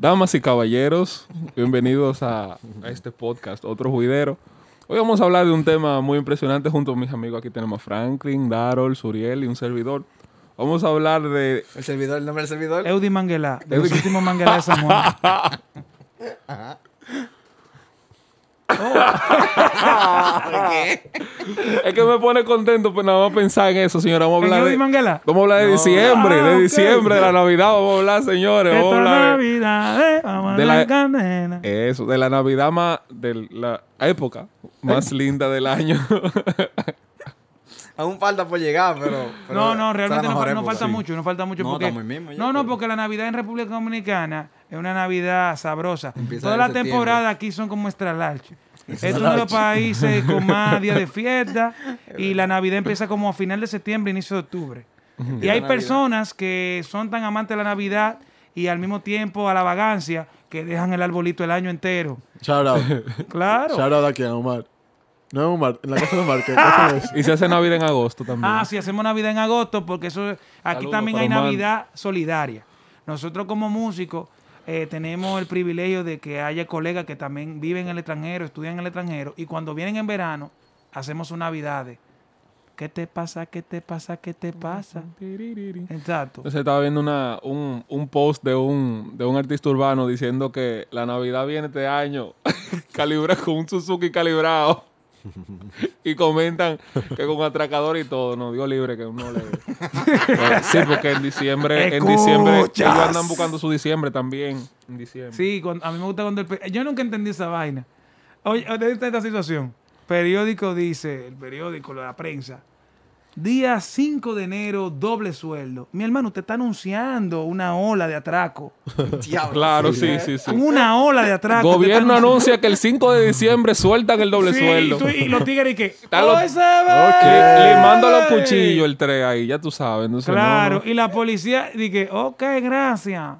Damas y caballeros, bienvenidos a, a este podcast, Otro Juidero. Hoy vamos a hablar de un tema muy impresionante junto a mis amigos. Aquí tenemos a Franklin, Darol, Suriel y un servidor. Vamos a hablar de... El servidor, el nombre del servidor. Eudi Manguela, de los últimos Manguela de San Juan. ¿Qué? Es que me pone contento, pues nada más pensar en eso, señora. Vamos a ¿En hablar de... Manguela? Vamos a hablar de No. diciembre, Ah, de diciembre, de la Navidad. Vamos a hablar, señores. Vamos a hablar de... Navidad, eh, vamos de la- la candela. Eso, de la Navidad más... De la época más linda del año. Aún falta por llegar, pero. pero No, no, realmente no, falta Sí. mucho, no falta mucho. No, porque, mismo ya, no, no, porque la Navidad en República Dominicana es una Navidad sabrosa. Empieza Toda la septiembre. temporada aquí son como extra large. Es uno de los países con más días de fiesta y la Navidad empieza como a final de septiembre, inicio de octubre. Y hay personas que son tan amantes de la Navidad y al mismo tiempo a la vagancia que dejan el arbolito el año entero. Shout out. Claro. Shout out aquí a Omar. No en la casa de Omar. ¿qué cosa es? y se hace Navidad en agosto también. Ah, sí, hacemos Navidad en agosto porque eso aquí también hay Omar. Navidad solidaria. Nosotros como músicos eh, tenemos el privilegio de que haya colegas que también viven en el extranjero, estudian en el extranjero y cuando vienen en verano hacemos sus Navidades. ¿Qué te pasa? ¿Qué te pasa? ¿Qué te pasa? Exacto. Entonces estaba viendo una, un, un post de un, de un artista urbano diciendo que la Navidad viene este año calibra con un Suzuki calibrado. y comentan que con atracador y todo, no, Dios libre que uno le... Sí, porque en diciembre, en diciembre, ellos andan buscando su diciembre también, en diciembre. Sí, cuando- a mí me gusta cuando el... Yo nunca entendí esa vaina. Oye, oye, esta, esta situación. Periódico dice, el periódico, la prensa, día 5 de enero, doble sueldo. Mi hermano, usted está anunciando una ola de atraco. Diablo, Claro, sí. sí, sí, sí. Una ola de atraco. Gobierno anuncia que el 5 de diciembre sueltan el doble Sí, sueldo. Y, tú- y los tigres y que... Está lo- ¡Hoy se ve! Le, mando los cuchillos el 3 ahí, ya tú sabes. Entonces, Claro, no. y la policía dice, ok, gracias.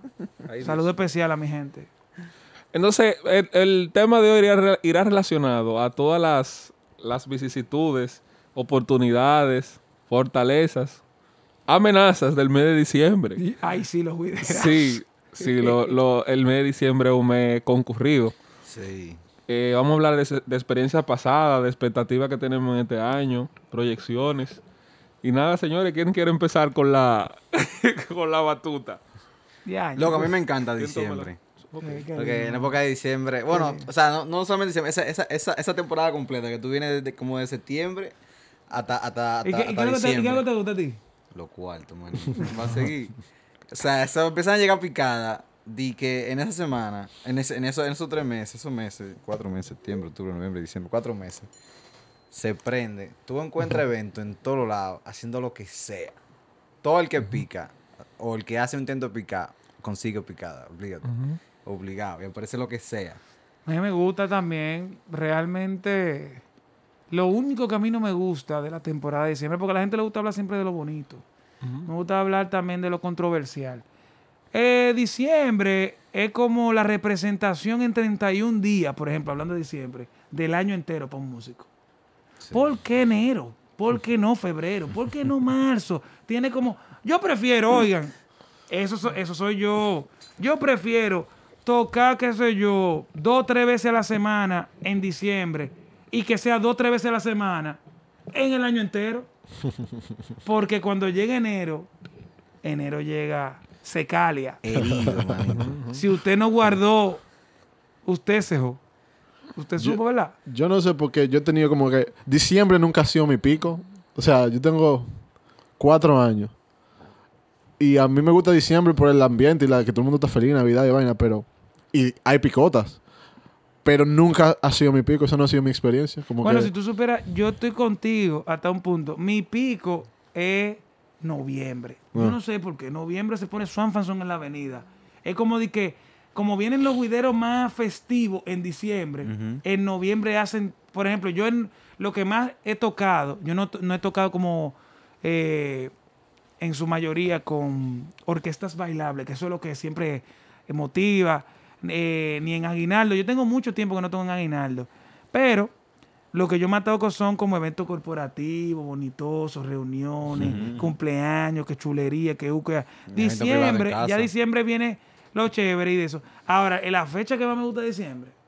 Saludo especial a mi gente. Entonces, el, el tema de hoy irá, re- irá relacionado a todas las, las vicisitudes, oportunidades, fortalezas, amenazas del mes de diciembre. Ay, sí, los juideras. Sí, sí, lo, lo- el mes de diciembre es un mes concurrido. Sí. Eh, vamos a hablar de, de experiencias pasadas, de expectativas que tenemos en este año, proyecciones. Y nada, señores, ¿quién quiere empezar con la, con la batuta? Ya, Loco, a mí pues, me encanta diciembre. Porque en época de diciembre, bueno, o sea, no, no solamente diciembre, esa, esa, esa, esa temporada completa que tú vienes desde como de septiembre hasta, hasta, hasta, ¿Y qué, y hasta qué es lo que te- y qué diciembre. lo que te gusta a ti? Lo cuarto, man. Va a seguir. O sea, eso empiezan a llegar picadas. Di que en esa semana, en, ese, en, eso, en esos tres meses, esos meses, cuatro meses, septiembre, octubre, noviembre, diciembre, cuatro meses, se prende. Tú encuentras eventos en todos lados, haciendo lo que sea. Todo el que pica, o el que hace un intento de picar, consigue picada, obligado. Obligado, y aparece lo que sea. A mí me gusta también, realmente, lo único que a mí no me gusta de la temporada de diciembre, porque a la gente le gusta hablar siempre de lo bonito. Me gusta hablar también de lo controversial. Eh, diciembre es como la representación en 31 días, por ejemplo, hablando de diciembre, del año entero para un músico. ¿Por qué enero? ¿Por qué no febrero? ¿Por qué no marzo? Tiene como... Yo prefiero, oigan, eso, so- eso soy yo. Yo prefiero tocar, qué sé yo, dos o tres veces a la semana en diciembre y que sea dos o tres veces a la semana en el año entero. Porque cuando llega enero, enero llega secalia. Herido. Si usted no guardó, usted se jo. Usted Yo- supo, ¿verdad? Yo no sé por qué yo he tenido como que... Diciembre nunca ha sido mi pico. O sea, yo tengo cuatro años. Y a mí me gusta diciembre por el ambiente y la que todo el mundo está feliz, Navidad y vaina, pero... Y hay picotas. Pero nunca ha sido mi pico. Esa no ha sido mi experiencia. Como Bueno, que... si tú superas, yo estoy contigo hasta un punto. Mi pico es noviembre. Yo Ah. no sé por qué. Noviembre se pone Swan Fanson en la avenida. Es como de que, como vienen los guideros más festivos en diciembre, en noviembre hacen, por ejemplo, yo en lo que más he tocado, yo no, no he tocado como eh, en su mayoría con orquestas bailables, que eso es lo que siempre motiva, eh, ni en Aguinaldo. Yo tengo mucho tiempo que no toco en Aguinaldo, pero lo que yo más toco son como eventos corporativos, bonitosos, reuniones, cumpleaños, que chulería, que uca. Diciembre, ya diciembre viene lo chévere y de eso. Ahora, en la fecha que más me gusta de diciembre, el 24.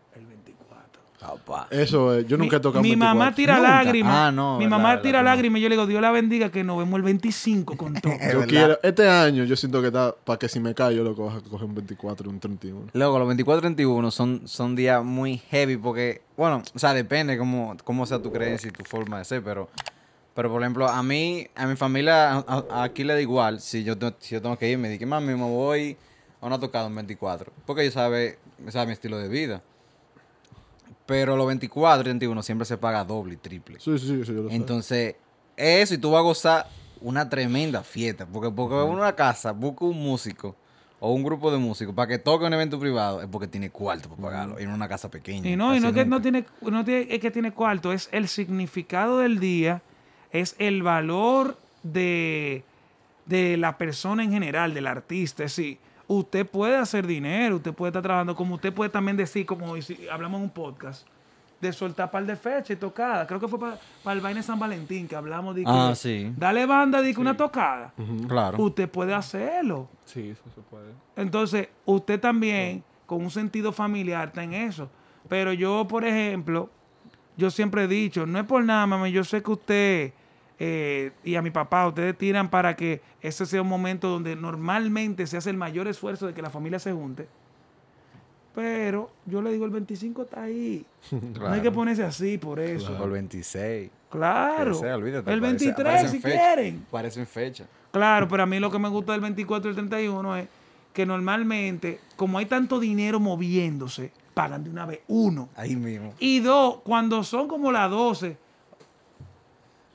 Papá. Eso es. Yo nunca he mi, tocado mi 24. mamá tira Nunca. lágrimas. Ah, no, mi verdad, mamá verdad tira lágrimas y yo le digo, Dios la bendiga que nos vemos el 25 con todo. Yo quiero, este año yo siento que está, para que si me cae yo lo coja, coge un 24 un 31. Luego, los 24-31 son, son días muy heavy porque, bueno, o sea, depende cómo, cómo sea tu creencia y tu forma de ser, pero, pero por ejemplo, a mí, a mi familia, a- a- aquí le da igual si yo, si yo tengo que ir, me dice, mami, me voy a una tocada un 24, porque ellos saben, sabe mi estilo de vida. Pero los 24 y 31 siempre se paga doble y triple. Sí, sí, sí, sí, yo lo sé. Entonces, eso y tú vas a gozar una tremenda fiesta. Porque, porque uno en una casa busca un músico o un grupo de músicos para que toque un evento privado, es porque tiene cuarto para pagarlo. Y en una casa pequeña. Y no, y no es Casi que no nunca. tiene, no tiene, es que tiene cuarto, es el significado del día, es el valor de, de la persona en general, del artista. Es decir, usted puede hacer dinero, usted puede estar trabajando, como usted puede también decir, como si hablamos en un podcast, de soltar par de fecha y tocada. Creo que fue para el vaina de San Valentín que hablamos de que Ah, sí. dale banda de que una tocada. Claro. Usted puede hacerlo. Sí, eso se puede. Entonces, usted también, con un sentido familiar, está en eso. Pero yo, por ejemplo, yo siempre he dicho, no es por nada, mami, yo sé que usted eh, y a mi papá, ustedes tiran para que ese sea un momento donde normalmente se hace el mayor esfuerzo de que la familia se junte. Pero yo le digo, el 25 está ahí. No hay que ponerse así por eso. Por el 26. Claro. Que sea, olvídate, el parece- 23, aparecen si fecha. quieren. Parecen fecha. Claro, pero a mí lo que me gusta del 24 y el 31 es que normalmente, como hay tanto dinero moviéndose, pagan de una vez uno. Ahí mismo. Y dos, cuando son como las 12,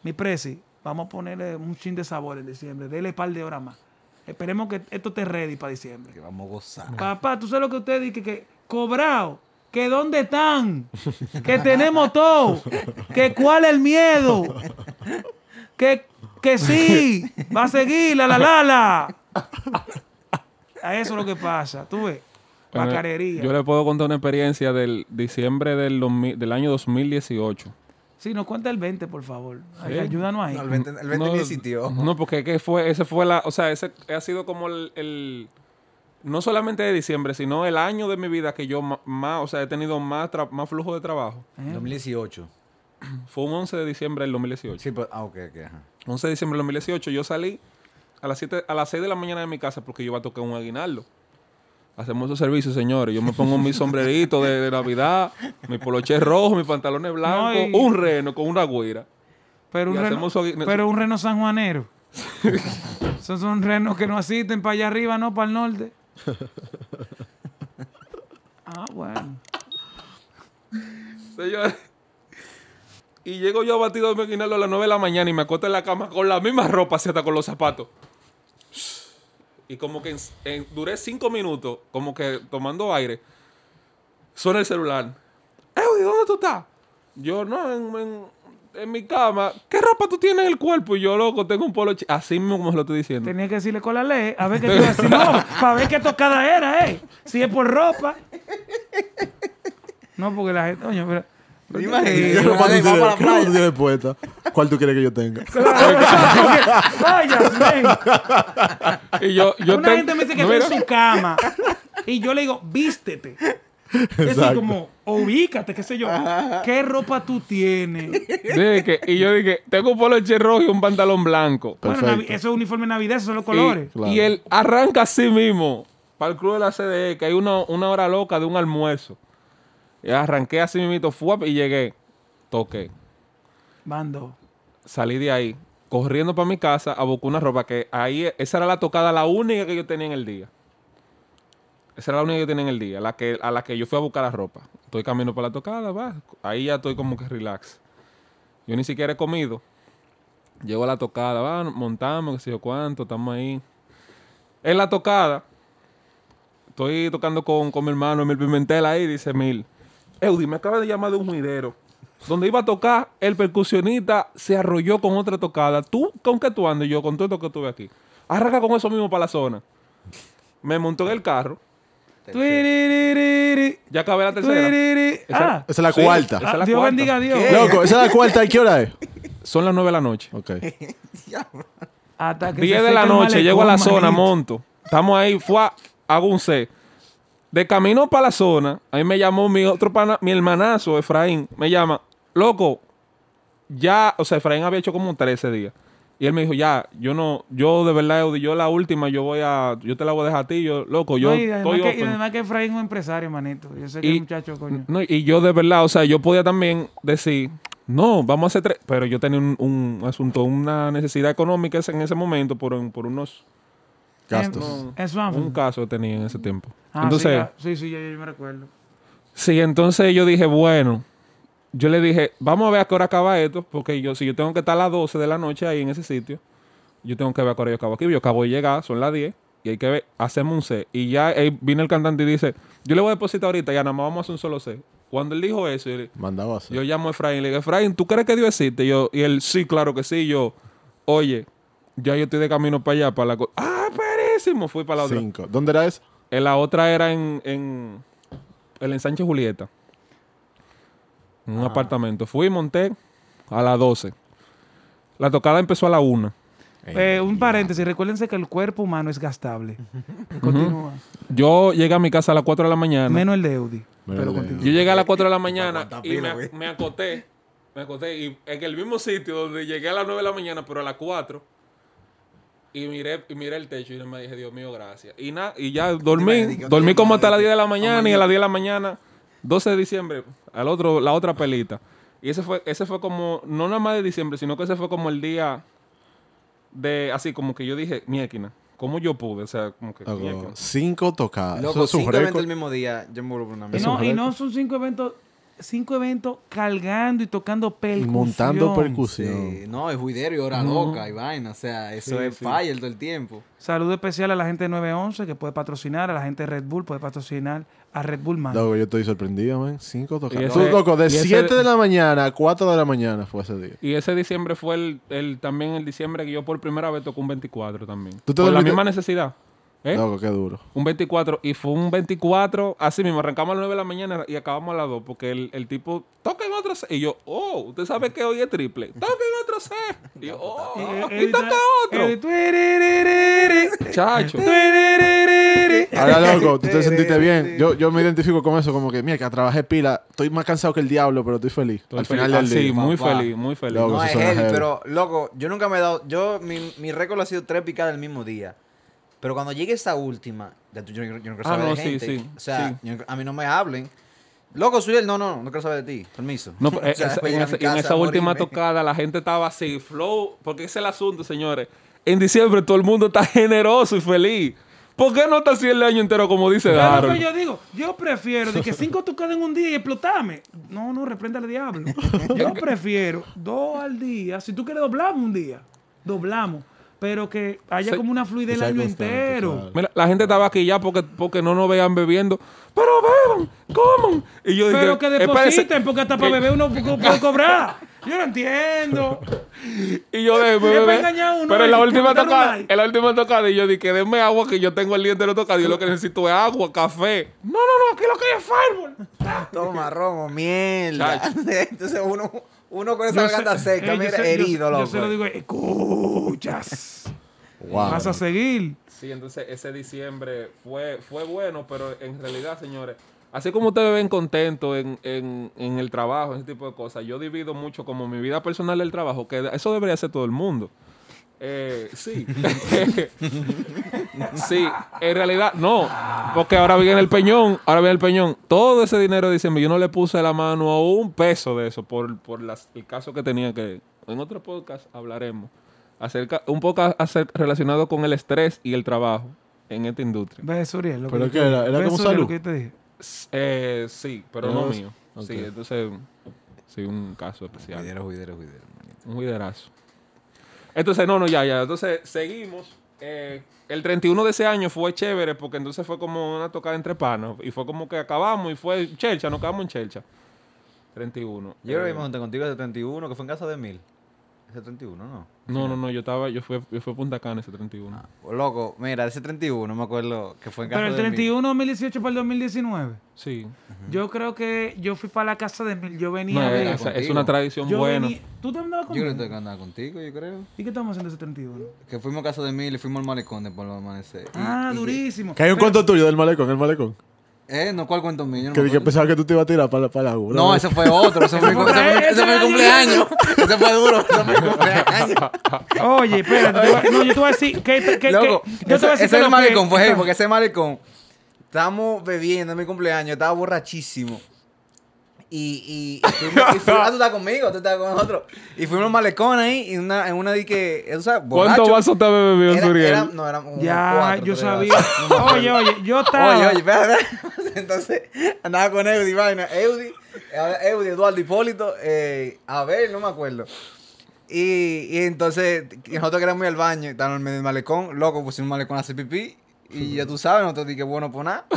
mi presi, vamos a ponerle un chin de sabor en diciembre. Dele un par de horas más. Esperemos que esto esté ready para diciembre. Que vamos a gozar. Papá, tú sabes lo que usted dice, que, que cobrado, que dónde están, que tenemos todo, que cuál es el miedo, que, que sí, va a seguir, la la la la. A eso es lo que pasa, tú ves, Bueno, bacarería. Yo le puedo contar una experiencia del diciembre del, 2000 del año 2018. Sí, nos cuenta el 20, por favor. Ay, Sí. Ayúdanos ahí. No, el 20, el 20 no, ni existió. No, porque que fue, ese fue la, o sea, ese ha sido como el, el- no solamente de diciembre, sino el año de mi vida que yo más, o sea, he tenido más, tra- más flujo de trabajo. 2018. Fue un 11 de diciembre del 2018. Sí, pero. Ah, ok, ok. Ajá. 11 de diciembre del 2018 yo salí a las 7, a las 6 de la mañana de mi casa porque yo iba a tocar un aguinaldo. Hacemos esos servicios, señores. Yo me pongo mi sombrerito de, de Navidad, mi poloche rojo, mis pantalones blancos, y- un reno con una güira. Pero un, reno, pero un reno sanjuanero. Esos son renos que no asisten para allá arriba, no para el norte. Ah, bueno. Señores. Y llego yo abatido de mi a las 9 de la mañana y me acuesto en la cama con la misma ropa, así hasta con los zapatos. Y como que en- en- duré cinco minutos, como que tomando aire. Suena el celular. Eudi, ¿dónde tú estás? Yo, no, en, en- en mi cama. ¿Qué ropa tú tienes en el cuerpo? Y yo, loco, tengo un polo chi- Así mismo como se lo estoy diciendo. Tenía que decirle con la ley, a ver qué te iba a decir. No, para ver qué tocada era, ¿eh? Si es por ropa. No, porque la gente, oye, pero... Imagínate. ¿Qué ropa tú Vamos tienes- para la qué ropa tú playa. tienes puesta? ¿Cuál tú quieres que yo tenga? Vaya, Y yo, yo Una ten- gente me dice que no, está en su cama. Y yo le digo, vístete. Es decir, Exacto. como, ubícate, qué sé yo. ¿Qué ropa tú tienes? dije y yo dije, tengo un polo rojo y un pantalón blanco. Bueno, Perfecto. eso es uniforme navidad, esos son los Y- colores. Claro. Y, él arranca así mismo para el club de la CDE, que hay una, una hora loca de un almuerzo. Y arranqué así mismo, fue y llegué. Toqué. Bando. Salí de ahí, corriendo para mi casa a buscar una ropa que ahí, esa era la tocada, la única que yo tenía en el día. Esa era la única que yo tenía en el día, la que, a la que yo fui a buscar la ropa. Estoy camino para la tocada, va. Ahí ya estoy como que relax. Yo ni siquiera he comido. Llego a la tocada, va, montamos, qué sé yo cuánto, estamos ahí. En la tocada, estoy tocando con, con mi hermano Emil Pimentel ahí, dice Emil. Eudi, me acaba de llamar de un juidero. Donde iba a tocar, el percusionista se arrolló con otra tocada. ¿Tú con qué tú andas? Y yo, con todo esto que tuve aquí. Arranca con eso mismo para la zona. Me montó en el carro. Ya acabé la tercera. tuiriri. Esa- Ah, Esa es la Sí. cuarta. Esa es la Dios cuarta. bendiga a Dios. Loco, esa es la cuarta. ¿Y qué hora es? Son las nueve de la noche. Ok. Hasta que 10 se de la noche, llego a la zona, manito. monto. Estamos ahí, fue, hago un C. De camino para la zona, a mí me llamó mi otro pana, mi hermanazo, Efraín, me llama, loco, ya, o sea, Efraín había hecho como 13 días. Y él me dijo, ya, yo no, yo de verdad, yo la última, yo voy a, yo te la voy a dejar a ti, yo, loco, yo No, y, además estoy que, y además que Efraín es un empresario, manito. Yo sé que Y- el muchacho, coño. No, y yo de verdad, o sea, yo podía también decir, no, vamos a hacer tres, pero yo tenía un, un asunto, una necesidad económica en ese momento por, por unos, Gastos. En, en Swanfield. un caso tenía en ese tiempo. Ah, entonces, sí, ah, sí, sí, yo, yo me recuerdo. Sí, entonces yo dije, bueno, yo le dije, vamos a ver a qué hora acaba esto, porque yo, si yo tengo que estar a las 12 de la noche ahí en ese sitio, yo tengo que ver a qué hora yo acabo aquí. Yo acabo de llegar, son las 10, y hay que ver, hacemos un C. Y ya eh, viene el cantante y dice, yo le voy a depositar ahorita, ya nada más vamos a hacer un solo C. Cuando él dijo eso, yo, le- Mandaba a hacer. yo llamo a Efraín y le digo, Efraín, ¿tú crees que Dios existe? Y, yo, y él, sí, claro que sí. Y yo, oye, ya yo estoy de camino para allá, para la... co-". Ah, fui para la otra. Cinco. ¿Dónde era eso? Eh, La otra era en, en el ensanche Julieta. En un apartamento. Fui y monté a las 12. La tocada empezó a la 1. Eh, un paréntesis, recuérdense que el cuerpo humano es gastable. Continúa. Yo llegué a mi casa a las 4 de la mañana. Menos el de Eudi. Pero el de continúa. Yo llegué a las 4 de la mañana y me, me acoté. Me acoté y en el mismo sitio donde llegué a las 9 de la mañana, pero a las 4. Y miré, y miré el techo y me dije, Dios mío, gracias. Y nada, y ya dormí. Dormí como hasta las de- 10 de la mañana y a las 10 de la mañana, 12 de diciembre, al otro, la otra pelita. Y ese fue, ese fue como, no nada más de diciembre, sino que ese fue como el día de, así como que yo dije, miéquina, ¿cómo yo pude? O sea, como que, cinco tocadas. Loco, Eso es un cinco eventos el mismo día, yo me vuelvo una Y mierda. no, un y no son cinco eventos, cinco eventos cargando y tocando percusión. Montando Sí, percusión. no, es juidero y hora loca y vaina. O sea, eso Sí, es sí. fire todo el tiempo. Saludo especial a la gente de 911 que puede patrocinar, a la gente de Red Bull puede patrocinar a Red Bull Man. Loco, yo estoy sorprendido, man. Cinco tocadas. Tú, loco, de y ese- 7 de la mañana a 4 de la mañana fue ese día. Y ese diciembre fue el, el- también el diciembre que yo por primera vez tocó un 24 también. ¿Tú te por la misma necesidad. ¿Eh? Loco, qué duro. Un 24. Y fue un 24, así mismo, arrancamos a las 9 de la mañana y acabamos a las 2, porque el, el tipo, toquen otro C. Y yo, oh, usted sabe que hoy es triple. Toquen otro C. Y yo, oh, y toca otro. Chacho. Ahora, loco, tú te sentiste bien. Yo, yo me identifico con eso, como que, mira, que trabajé pila. Estoy más cansado que el diablo, pero estoy feliz. Estoy Al feliz. final del Ah, sí, día. muy papá. feliz, muy feliz. Loco, No es heavy. pero loco, yo nunca me he dado. Yo, mi, mi récord ha sido tres picadas el mismo día. Pero cuando llegue esa última, ya tú- yo, yo no quiero Ah, saber no, de sí, gente. sí, O sea, sí. yo- a mí no me hablen. Loco, soy él. No, no, no, no quiero saber de ti. Permiso. No, pero O sea, esa- voy a en, esa, en última tocada la gente estaba así, flow, porque ese es el asunto, señores. En diciembre todo el mundo está generoso y feliz. ¿Por qué no está así el año entero como dice que yo digo, yo prefiero de que cinco tocadas en un día y explotarme. No, no, reprenda al diablo. Yo prefiero dos al día. Si tú quieres doblamos un día, doblamos. Pero que haya Sí. como una fluidez el año entero. claro. Mira, la gente estaba aquí ya porque, porque no nos vean bebiendo. Pero beban, coman. Y yo dije, Pero que depositen, porque hasta para beber uno pu- puede cobrar. Yo no entiendo. Y yo uno, Pero en la ¿eh? última tocada, en la última tocada, y yo dije, denme agua que yo tengo el día entero tocado. Yo lo que necesito es agua, café. No, no, no, aquí lo que hay es fárbol. Toma, romo, mierda. Chacho. Entonces uno, uno con esa garganta seca, eh, yo mira, yo- herido, loco. Yo se lo digo, escuchas. Wow. Vas a seguir. Sí, entonces ese diciembre fue, fue bueno, pero en realidad, señores, así como ustedes ven contento en, en, en el trabajo, ese tipo de cosas, yo divido mucho como mi vida personal del trabajo, que eso debería ser todo el mundo. Eh, sí. sí, en realidad no, porque ahora viene el peñón, ahora viene el peñón. Todo ese dinero diciembre, yo no le puse la mano a un peso de eso por, por las- el caso que tenía que... En otro podcast hablaremos acerca un poco relacionado con el estrés y el trabajo en esta industria. Ve, Suriel. lo ¿Pero te- era? ¿Era como Suriel, salud? lo que yo te dije. Eh, sí, pero no mío. Sí, entonces, sí, un caso especial. Juidero, juidero, juidero, manito. Un juiderazo. Entonces, no, no, ya, ya. Entonces, seguimos. Eh, el 31 de ese año fue chévere porque entonces fue como una tocada entre panos. Y fue como que acabamos y fue chelcha, nos quedamos en chelcha. 31. Yo que Eh, me junté contigo ese 31, que fue en casa de Mil. Ese 31, ¿no? No, no, no, yo estaba, yo fui, yo fui a Punta Cana ese 31. Pues, loco, mira, ese 31, me acuerdo que fue en casa Pero el de Mil. 31 2018 para el 2019. Sí. Yo creo que yo fui para la casa de Mil. Yo venía No, a ver. es, una tradición yo buena. venía- ¿Tú te andabas Yo creo conmigo? que andaba contigo, yo creo. ¿Y qué estamos haciendo ese 31? Que fuimos a casa de Mil y fuimos al malecón de por el amanecer. Ah, y durísimo. Que hay un Pero- cuento tuyo del malecón, el malecón. ¿Eh? No, ¿cuál cuento mío? No Que, pensaba que tú te ibas a tirar para, para la. No, ese fue otro. Ese fue, mi cumpleaños. Ese fue duro. Oye, espérate. te voy no, yo te voy a decir que, que, que- Loco, yo te voy a ese, decir ese que es lo el malecón, que- fue heavy, porque ese malecón, estábamos bebiendo en mi cumpleaños, estaba borrachísimo. Y, y, y fuimos, y fuimos- ah, tú estás conmigo, tú estás con nosotros. Y fuimos a un malecón ahí, en una, en una de que, ¿tú sabes? ¿Cuántos vasos te Era- Suriel? era- no, eran como Ya, cuatro, yo sabía. Oye, oye, yo estaba. Oye, oye, espera. Entonces, andaba con Eudi, vaina. Eudi, Eudi, Eduardo Hipólito, eh, Abel, no me acuerdo. Y, y entonces, y nosotros queríamos ir al baño, y estábamos en medio del malecón, loco, pusimos un malecón a hacer pipí. Y ya tú sabes, nosotros dije, bueno, pues nada.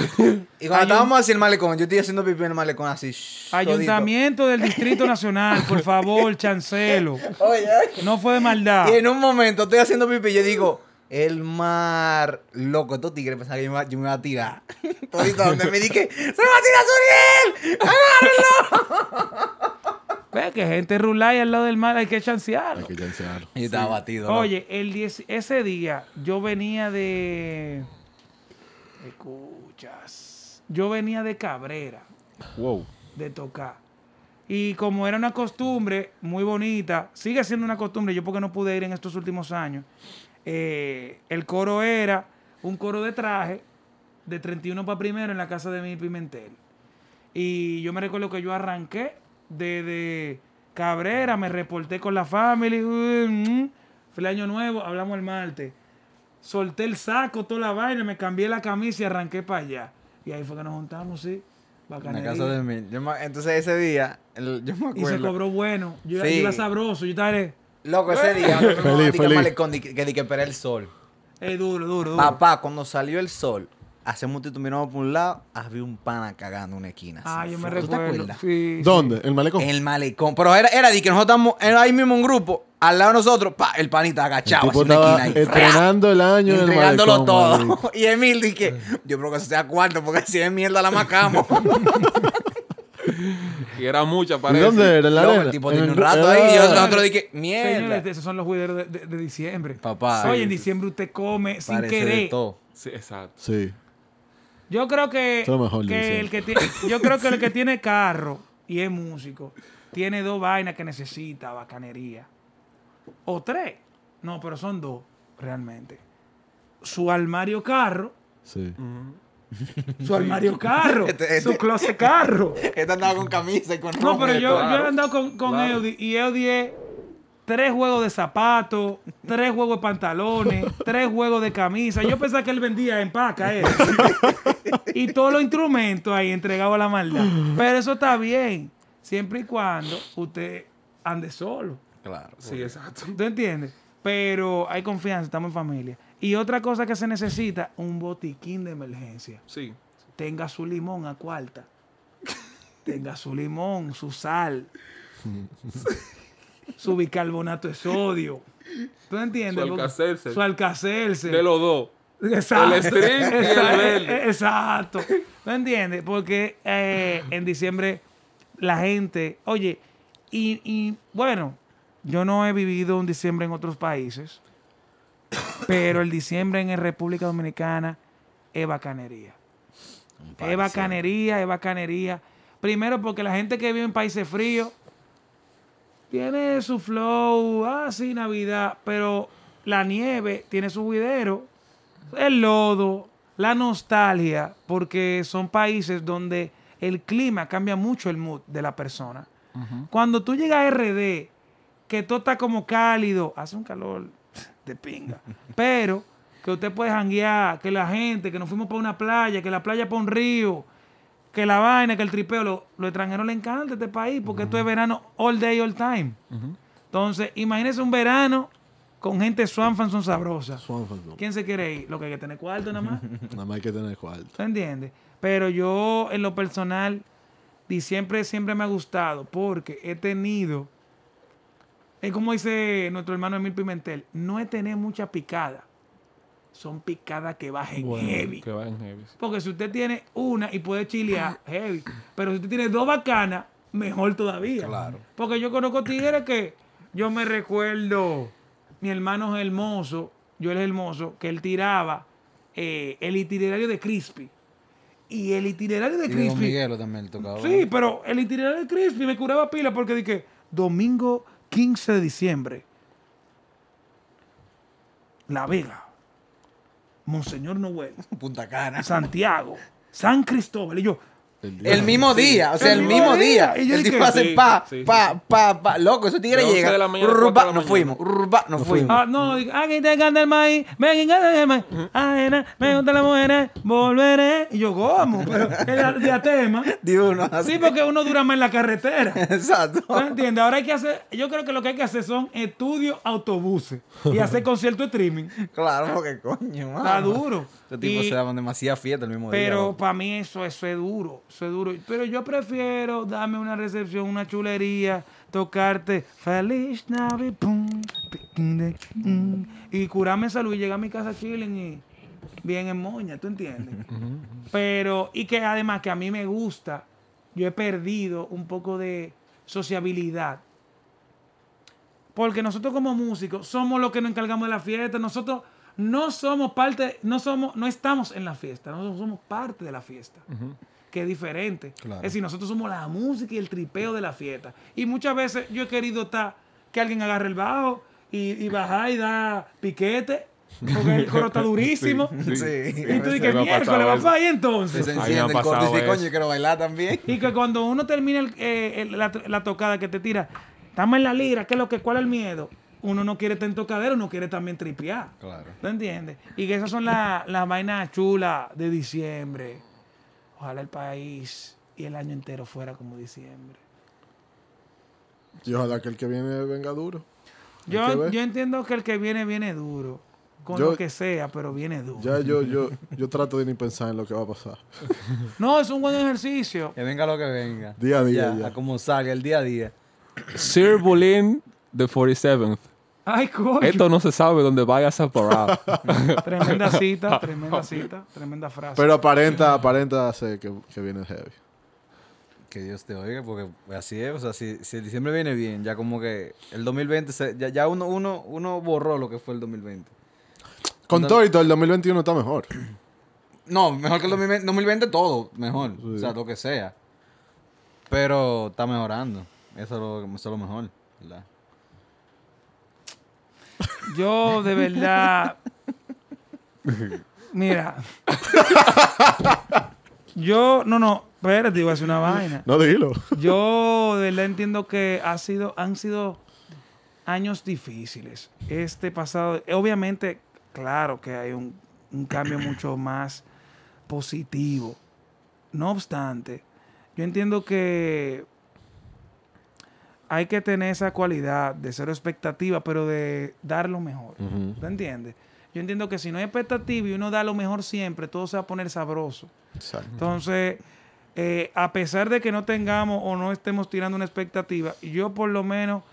Y cuando estábamos así en el malecón, yo estoy haciendo pipí en el malecón así. shh, Ayuntamiento del Distrito Nacional, por favor, chancelo. Oye, oye. No fue de maldad. Y en un momento estoy haciendo pipí y yo digo, el mar, loco, estos tigres pensaban que yo me, iba- yo me iba a tirar. Todito donde me dije, ¡se me va a tirar Suriel! ¡Agárrenlo! Ve que gente rulay al lado del mar hay que chancearlo. Hay que chancear. Y estaba batido. Oye, el 10 ese día yo venía de. Escuchas. Yo venía de Cabrera, Wow. de tocar. Y como era una costumbre muy bonita, sigue siendo una costumbre, yo porque no pude ir en estos últimos años, eh, el coro era un coro de traje de 31 para primero en la casa de mi Pimentel. Y yo me recuerdo que yo arranqué desde Cabrera, me reporté con la familia. mm, Fue el año nuevo, hablamos el martes. Solté el saco, toda la vaina, me cambié la camisa y arranqué para allá. Y ahí fue que nos juntamos, sí. En la Bacanería. casa de mí. Yo me- entonces ese día, el- yo me Y se acuerdo. cobró bueno. Yo, yo Sí. iba sabroso. Yo estaba Loco, ese día, Feliz, feliz. Malecón, que, que, di que esperé el sol. eh, duro, duro, duro. Papá, cuando salió el sol, hacemos un tito miramos por un lado, había un pana cagando en una esquina. Ah, yo me ¿Tú te recuerdo. acuerdas? Sí, sí. ¿Dónde? ¿El malecón? El malecón. Pero era, era de que nosotros estamos era ahí mismo un grupo, al lado de nosotros, pa, el panita El agachado. tipo así una estaba esquina ahí, estrenando el año en el entregándolo malecón. todo. marico. Y Emil dije, yo creo que eso sea cuarto, porque si es mierda la macamos. Y era mucha, ¿Y parece. dónde era? ¿En la arena? el tipo En tiene el- un rato ahí y yo- nosotros dije, Señores, mierda. esos son los jugueros de, de- de diciembre. Papá. Oye, Sí, en diciembre usted come sin querer. Sí, exacto. Sí. Yo creo que, mejor que el que tiene, yo creo que el que tiene carro y es músico tiene dos vainas que necesita bacanería. O tres. No, pero son dos, realmente. Su armario carro, Sí. su armario carro, Este- este- su closet carro. Este andaba con camisa y con No, pero yo he andado con, con claro. Eudi y Eudi es tres juegos de zapatos, tres juegos de pantalones, tres juegos de camisa. Yo pensaba que él vendía en paca, eh. y todos los instrumentos ahí entregados a la maldad. Pero eso está bien, siempre y cuando usted ande solo. Claro. Sí, exacto. ¿Tú entiendes? Pero hay confianza, estamos en familia. Y otra cosa que se necesita, un botiquín de emergencia Sí. tenga su limón a cuarta. tenga su limón, su sal, su bicarbonato de sodio. ¿Tú entiendes? Su Alka-Seltzer. Su alcacelce. De los dos. Exacto. el string y el Exacto. verde. Exacto. ¿Tú entiendes? Porque eh, en diciembre la gente, oye, y, y, bueno, yo no he vivido un diciembre en otros países, pero el diciembre en República Dominicana es bacanería. Es bacanería, es bacanería. Primero porque la gente que vive en países fríos tiene su flow, ah, sí, Navidad, pero la nieve tiene su juidero, el lodo, la nostalgia, porque son países donde el clima cambia mucho el mood de la persona. Cuando tú llegas a RD, que todo está como cálido, hace un calor de pinga, pero que usted puede janguear, que la gente, que nos fuimos para una playa, que la playa para un río, que la vaina, que el tripeo, lo- los extranjeros les encanta este país, porque esto es verano all day, all time. Entonces, imagínese un verano con gente swanfan son sabrosas. Swanfan, no. ¿Quién se quiere ir? Lo que hay que tener cuarto nada más. Nada más hay que tener cuarto. ¿Tú entiendes? Pero yo, en lo personal, diciembre siempre me ha gustado porque he tenido, es como dice nuestro hermano Emil Pimentel, no he tenido mucha picada. Son picadas que bajen Bueno, heavy. Que va en heavy. sí. Porque si usted tiene una y puede chilear, heavy. Pero si usted tiene dos bacanas, mejor todavía. Claro. Porque yo conozco tigres que yo me recuerdo, mi hermano es hermoso, yo él es hermoso, que él tiraba eh, el itinerario de Crispy. Y el itinerario de Y Don Crispy. Miguelo también le tocaba. Sí, pero el itinerario de Crispy me curaba pila porque dije, domingo 15 de diciembre, La Vega, Monseñor Noel, Punta Cana. Santiago, San Cristóbal. Y yo, El mismo día, o sea, el, El mismo día. día. Y yo el tipo hace sí, pa, sí, sí. pa, pa, pa. Loco, ese tigre De 11 llega. de la mañana a urba, 4 de la nos fuimos, urba, nos fuimos. ah, no, aquí te encanta el maíz, me encanta el maíz, ajena, me gustan las mujeres, volveré. Y yo, ¿cómo? Pero el diatema. Di uno. Sí, porque uno dura más en la carretera. Exacto. ¿Tú entiendes? Ahora hay que hacer, yo creo que lo que hay que hacer son estudios autobuses y hacer conciertos streaming. Claro, porque coño, mano. Está duro. Este tipo Y- se daban demasiada fiesta el mismo día. Pero para mí eso, eso es duro, eso es duro. Pero yo prefiero darme una recepción, una chulería, tocarte Feliz Navidad, y curarme en salud y llegar a mi casa chilling y bien en moña, ¿tú entiendes? Pero, y que además que a mí me gusta, yo he perdido un poco de sociabilidad. Porque nosotros como músicos somos los que nos encargamos de la fiesta. Nosotros no somos parte, no somos, no estamos en la fiesta, nosotros somos parte de la fiesta. Que es diferente. Claro. Es decir, nosotros somos la música y el tripeo de la fiesta. Y muchas veces yo he querido estar que alguien agarre el bajo y, y bajar y da piquete. Porque el coro está durísimo. Sí, Sí. Y tú dices, miércoles, ahí Se entonces. se enciende el coro y dice, coño, yo quiero bailar también. Y que cuando uno termina el- eh, el- la, la tocada que te tira, estamos en la lira, ¿qué es lo que, cuál es el miedo? Uno no quiere estar en tocadero, uno quiere también tripear. Claro. ¿Tú entiendes? Y que esas son la- las vainas chulas de diciembre. Ojalá el país y el año entero fuera como diciembre. Y ojalá que el que viene venga duro. Yo, yo entiendo que el que viene, viene duro. Con Yo- lo que sea, pero viene duro. Ya yo, yo, yo trato de ni pensar en lo que va a pasar. No, es un buen ejercicio. Que venga lo que venga. Día a día, ya. A como salga el día a día. Sir Bulín de 47th. Ay, coño. Esto no se sabe dónde vayas a parar. Tremenda cita, tremenda cita, tremenda frase. Pero aparenta, aparenta ser que, que viene heavy. Que Dios te oiga, porque así es. O sea, si, si el diciembre viene bien, ya como que el 2020, se- ya, ya uno, uno, uno borró lo que fue el 2020. Con todo y todo, el 2021 está mejor. No, mejor que el 2020, 2020 todo, mejor. Sí. O sea, lo que sea. Pero está mejorando. Eso es lo, eso es lo mejor, ¿verdad? Yo de verdad. Mira. Yo, no, no, espérate, iba a decir una vaina. No dilo. Yo de verdad entiendo que ha sido, han sido años difíciles. Este pasado, obviamente, claro que hay un, un cambio mucho más positivo. No obstante, yo entiendo que hay que tener esa cualidad de ser expectativa, pero de dar lo mejor. ¿Tú entiendes? Yo entiendo que si no hay expectativa y uno da lo mejor siempre, todo se va a poner sabroso. Exacto. Entonces, eh, a pesar de que no tengamos o no estemos tirando una expectativa, yo por lo menos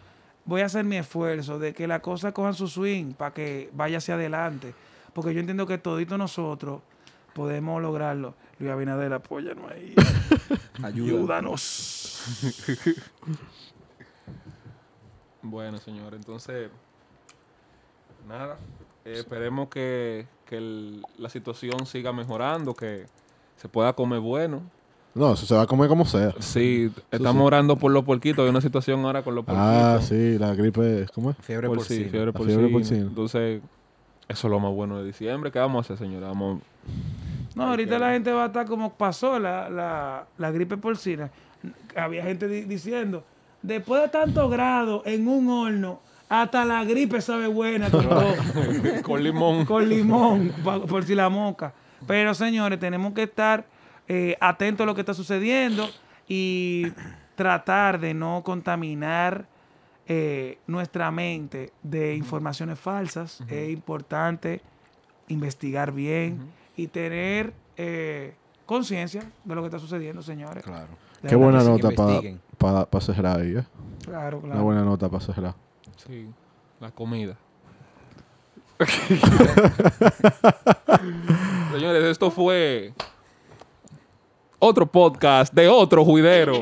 voy a hacer mi esfuerzo de que la cosa cojan su swing para que vaya hacia adelante. Porque yo entiendo que todito nosotros podemos lograrlo. Luis Abinader, apóyanos ahí. Ayúdanos. Bueno, señor, entonces, nada, eh, esperemos que, que el- la situación siga mejorando, que se pueda comer bueno. No, eso se va a comer como sea. Sí, estamos orando por los porquitos, hay una situación ahora con los porquitos. Ah, sí, la gripe, ¿cómo es? Fiebre Por por sí, sí. fiebre porcina. fiebre porcina. Entonces, eso es lo más bueno de diciembre. ¿Qué vamos a hacer, señora? Vamos, No, ahorita la gente va a estar como pasó la, la, la gripe porcina. Había gente di- diciendo, después de tantos grados en un horno, hasta la gripe sabe buena con, limón. con limón, por si la moca. Pero señores, tenemos que estar eh, atentos a lo que está sucediendo y tratar de no contaminar eh, nuestra mente de informaciones falsas. Es importante investigar bien y tener eh, conciencia de lo que está sucediendo, señores. Claro. De Qué buena nota para investiguen. pa, cerrar ahí, ¿eh? Claro, Una claro. buena nota para cerrar. Sí, la comida. Señores, esto fue otro podcast de otro juidero.